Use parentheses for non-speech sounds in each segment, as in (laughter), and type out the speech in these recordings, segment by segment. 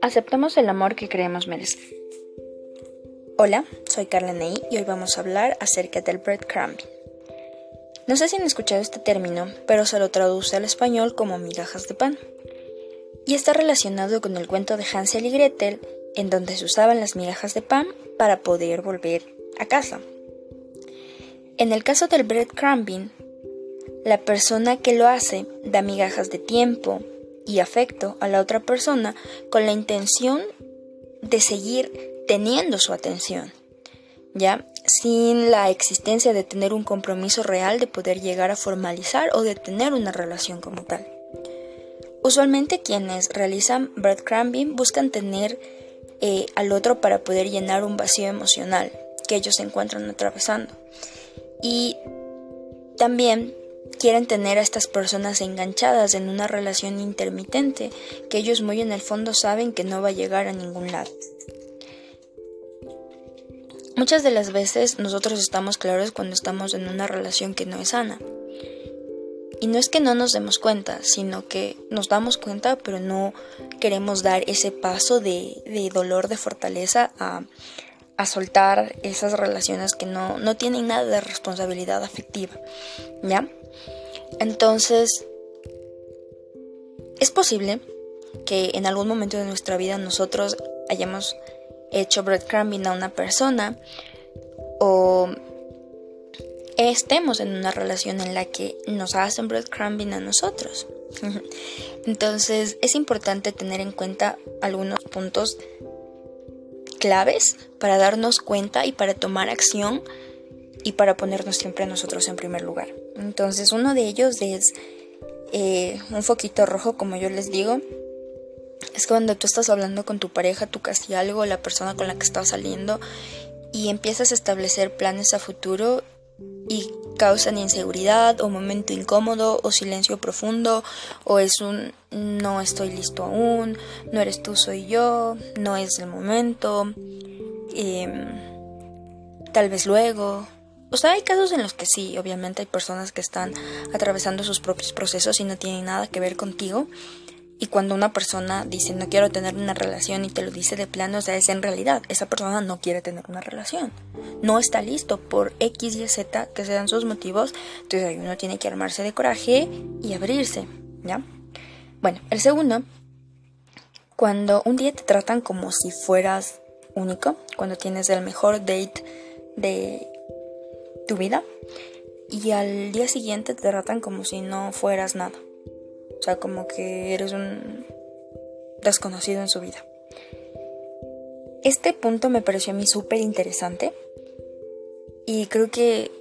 Aceptamos el amor que creemos merecer. Hola, soy Carla Ney y hoy vamos a hablar acerca del breadcrumbing. No sé si han escuchado este término, pero se lo traduce al español como migajas de pan. Y está relacionado con el cuento de Hansel y Gretel, en donde se usaban las migajas de pan para poder volver a casa. En el caso del breadcrumbing, la persona que lo hace da migajas de tiempo, y afecto a la otra persona con la intención de seguir teniendo su atención, ¿ya? Sin la existencia de tener un compromiso real de poder llegar a formalizar o de tener una relación como tal. Usualmente quienes realizan breadcrumbing buscan tener eh, al otro para poder llenar un vacío emocional que ellos se encuentran atravesando. Y también quieren tener a estas personas enganchadas en una relación intermitente que ellos muy en el fondo saben que no va a llegar a ningún lado. Muchas de las veces nosotros estamos claros cuando estamos en una relación que no es sana. Y no es que no nos demos cuenta, sino que nos damos cuenta, pero no queremos dar ese paso de, de dolor, de fortaleza a, a soltar esas relaciones que no, no tienen nada de responsabilidad afectiva. ¿Ya? Entonces, es posible que en algún momento de nuestra vida nosotros hayamos hecho breadcrumbing a una persona o estemos en una relación en la que nos hacen breadcrumbing a nosotros. (laughs) Entonces es importante tener en cuenta algunos puntos claves para darnos cuenta y para tomar acción y para ponernos siempre nosotros en primer lugar. Entonces uno de ellos es eh, un foquito rojo, como yo les digo. Es cuando tú estás hablando con tu pareja, tú casi algo, la persona con la que estás saliendo, y empiezas a establecer planes a futuro y causan inseguridad o momento incómodo o silencio profundo o es un no estoy listo aún, no eres tú, soy yo, no es el momento, em, tal vez luego, o sea, hay casos en los que sí, obviamente hay personas que están atravesando sus propios procesos y no tienen nada que ver contigo. Y cuando una persona dice no quiero tener una relación y te lo dice de plano, o sea, es en realidad, esa persona no quiere tener una relación. No está listo por X y Z que sean sus motivos. Entonces uno tiene que armarse de coraje y abrirse, ¿ya? Bueno, el segundo, cuando un día te tratan como si fueras único, cuando tienes el mejor date de tu vida y al día siguiente te tratan como si no fueras nada. O sea, como que eres un desconocido en su vida. Este punto me pareció a mí súper interesante y creo que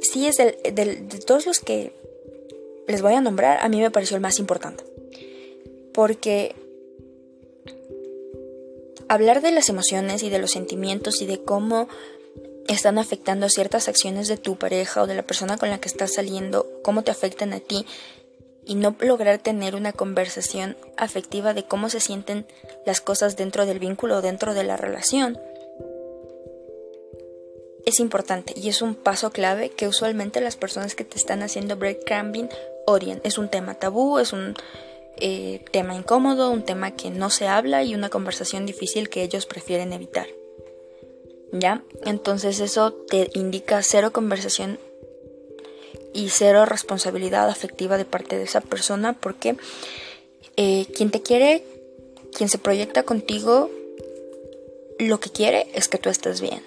sí es de todos los que les voy a nombrar, a mí me pareció el más importante. Porque hablar de las emociones y de los sentimientos y de cómo están afectando ciertas acciones de tu pareja o de la persona con la que estás saliendo, cómo te afectan a ti y no lograr tener una conversación afectiva de cómo se sienten las cosas dentro del vínculo o dentro de la relación. Es importante y es un paso clave que usualmente las personas que te están haciendo breadcrumbing odian. Es un tema tabú, es un eh, tema incómodo, un tema que no se habla y una conversación difícil que ellos prefieren evitar. ¿ya? Entonces eso te indica cero conversación y cero responsabilidad afectiva de parte de esa persona porque eh, quien te quiere, quien se proyecta contigo, lo que quiere es que tú estés bien.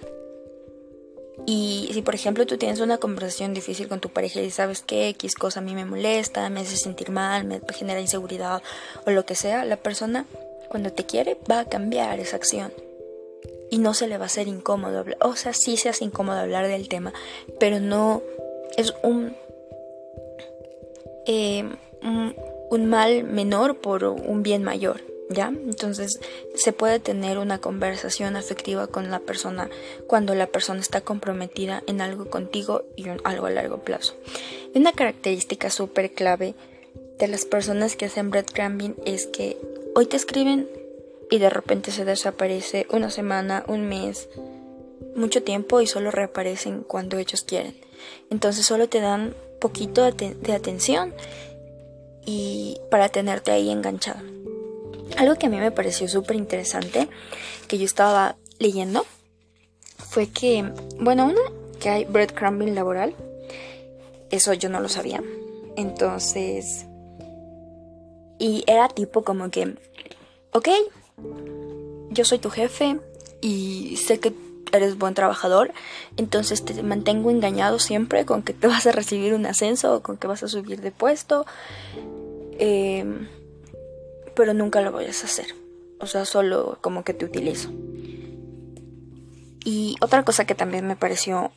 Y si por ejemplo tú tienes una conversación difícil con tu pareja y sabes que X cosa a mí me molesta, me hace sentir mal, me genera inseguridad o lo que sea, la persona cuando te quiere va a cambiar esa acción y no se le va a hacer incómodo hablar. O sea, sí se hace incómodo hablar del tema, pero no es un, eh, un, mal menor por un bien mayor. ¿Ya? Entonces se puede tener una conversación afectiva con la persona cuando la persona está comprometida en algo contigo y algo a largo plazo. Una característica súper clave de las personas que hacen breadcrumbing es que hoy te escriben y de repente se desaparece una semana, un mes, mucho tiempo y solo reaparecen cuando ellos quieren. Entonces solo te dan poquito de atención y para tenerte ahí enganchado. Algo que a mí me pareció súper interesante, que yo estaba leyendo, fue que, bueno, una, que hay breadcrumbing laboral, eso yo no lo sabía. Entonces, y era tipo como que, ok, yo soy tu jefe y sé que eres buen trabajador, entonces te mantengo engañado siempre con que te vas a recibir un ascenso o con que vas a subir de puesto, em, pero nunca lo vayas a hacer. O sea, solo como que te utilizo. Y otra cosa que también me pareció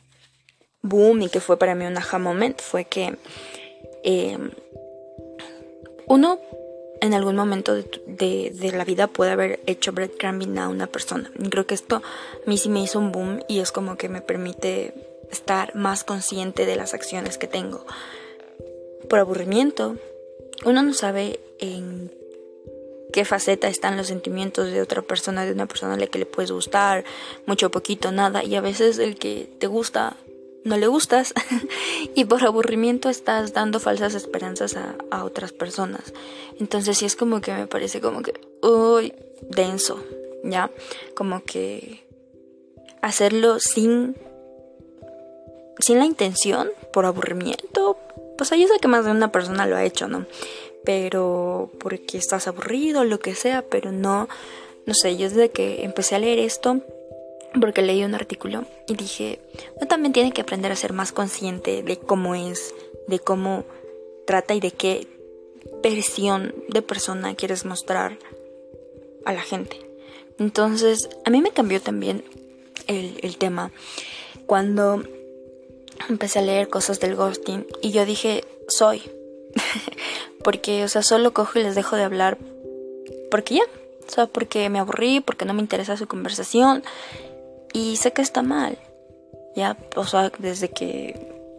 boom y que fue para mí un aha moment fue que em, uno en algún momento de, la vida puede haber hecho breadcrumbing a una persona. creo que esto a mí sí me hizo un boom y es como que me permite estar más consciente de las acciones que tengo. Por aburrimiento, uno no sabe en qué faceta están los sentimientos de otra persona, de una persona a la que le puedes gustar, mucho, poquito, nada. Y a veces el que te gusta no le gustas (laughs) y por aburrimiento estás dando falsas esperanzas a, otras personas. Entonces sí es como que me parece como que, uy, denso, ¿ya? Como que hacerlo sin, sin la intención, por aburrimiento. Pues yo sé que más de una persona lo ha hecho, ¿no? Pero porque estás aburrido, lo que sea, pero no, no sé, yo desde que empecé a leer esto, porque leí un artículo y dije, uno también tiene que aprender a ser más consciente de cómo es, de cómo trata y de qué versión de persona quieres mostrar a la gente. Entonces, a mí me cambió también el, el tema cuando empecé a leer cosas del ghosting y yo dije, soy. (laughs) porque, o sea, solo cojo y les dejo de hablar porque ya. O sea, porque me aburrí, porque no me interesa su conversación y sé que está mal. Ya, o sea, desde que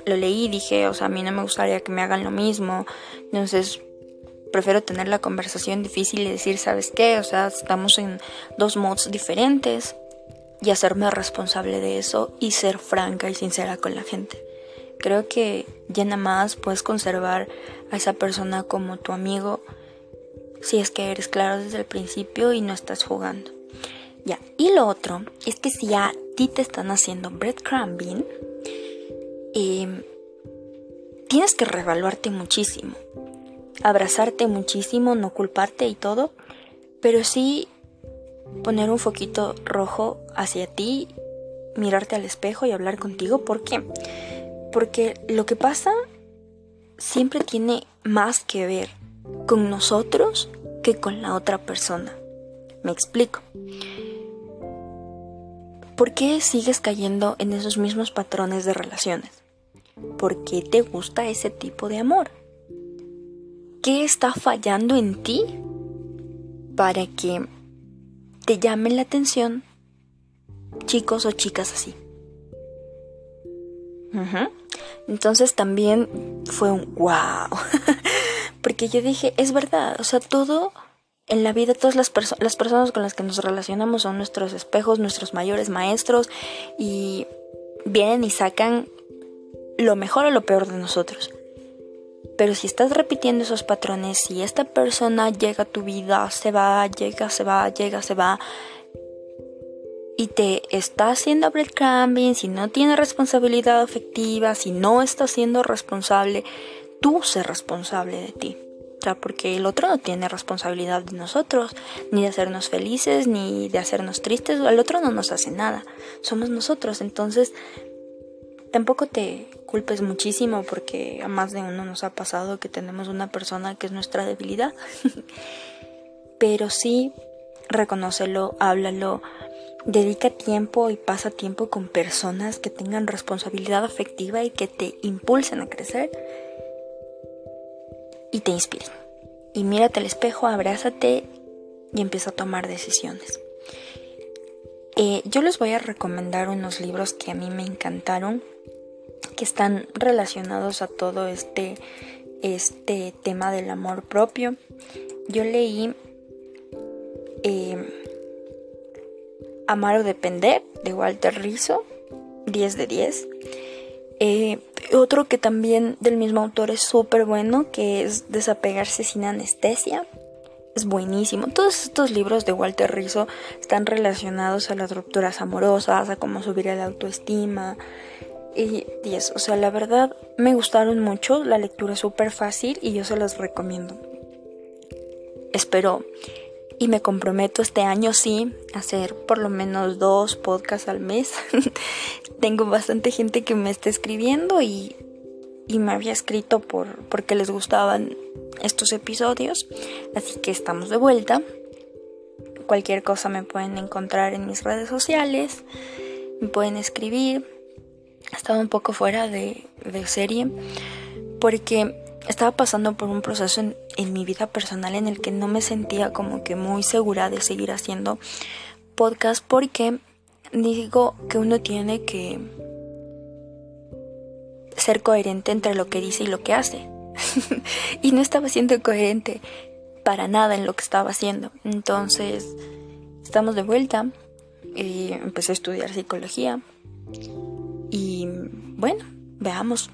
lo leí dije, o sea, a mí no me gustaría que me hagan lo mismo. Entonces, prefiero tener la conversación difícil y decir, ¿sabes qué? O sea, estamos en dos mods diferentes y hacerme responsable de eso y ser franca y sincera con la gente. Creo que ya nada más puedes conservar a esa persona como tu amigo si es que eres claro desde el principio y no estás jugando. Ya, y lo otro es que si a ti te están haciendo breadcrumbing, eh, tienes que revaluarte muchísimo, abrazarte muchísimo, no culparte y todo, pero sí poner un foquito rojo hacia ti, mirarte al espejo y hablar contigo. ¿Por qué? Porque lo que pasa siempre tiene más que ver con nosotros que con la otra persona. Me explico. ¿Por qué sigues cayendo en esos mismos patrones de relaciones? ¿Por qué te gusta ese tipo de amor? ¿Qué está fallando en ti para que te llamen la atención chicos o chicas así? Entonces también fue un wow. (laughs) Porque yo dije, es verdad, o sea, todo en la vida todas las, las personas con las que nos relacionamos son nuestros espejos, nuestros mayores maestros y vienen y sacan lo mejor o lo peor de nosotros. Pero si estás repitiendo esos patrones, si esta persona llega a tu vida, se va, llega, se va, llega, se va, y te está haciendo breadcrumbing, si no tiene responsabilidad afectiva, si no está siendo responsable, tú sé responsable de ti. Porque el otro no tiene responsabilidad de nosotros, ni de hacernos felices, ni de hacernos tristes, el otro no nos hace nada, somos nosotros, entonces tampoco te culpes muchísimo porque a más de uno nos ha pasado que tenemos una persona que es nuestra debilidad, (laughs) pero sí reconócelo, háblalo, dedica tiempo y pasa tiempo con personas que tengan responsabilidad afectiva y que te impulsen a crecer y te inspiren. Y mírate al espejo, abrázate y empieza a tomar decisiones. Eh, yo les voy a recomendar unos libros que a mí me encantaron, que están relacionados a todo este, este tema del amor propio. Yo leí eh, Amar o Depender de Walter Rizzo, 10 de 10. Eh, Otro que también del mismo autor es súper bueno, que es Desapegarse sin anestesia. Es buenísimo. Todos estos libros de Walter Rizzo están relacionados a las rupturas amorosas, a cómo subir la autoestima. Y, y eso, o sea, la verdad me gustaron mucho. La lectura es súper fácil y yo se los recomiendo. Espero y me comprometo este año sí a hacer por lo menos dos podcasts al mes. (laughs) Tengo bastante gente que me está escribiendo y, y me había escrito por, porque les gustaban estos episodios. Así que estamos de vuelta. Cualquier cosa me pueden encontrar en mis redes sociales. Me pueden escribir. Estaba un poco fuera de, de serie porque estaba pasando por un proceso en, mi vida personal en el que no me sentía como que muy segura de seguir haciendo podcast porque digo que uno tiene que ser coherente entre lo que dice y lo que hace. (laughs) y no estaba siendo coherente para nada en lo que estaba haciendo. Entonces, estamos de vuelta. Y empecé a estudiar psicología. Y bueno, veamos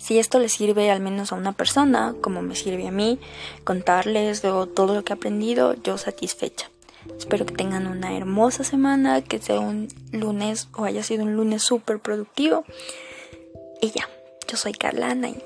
si esto le sirve al menos a una persona, como me sirve a mí, contarles todo lo que he aprendido, yo satisfecha. Espero que tengan una hermosa semana, que sea un lunes o haya sido un lunes súper productivo. Y ya, yo soy Carlana y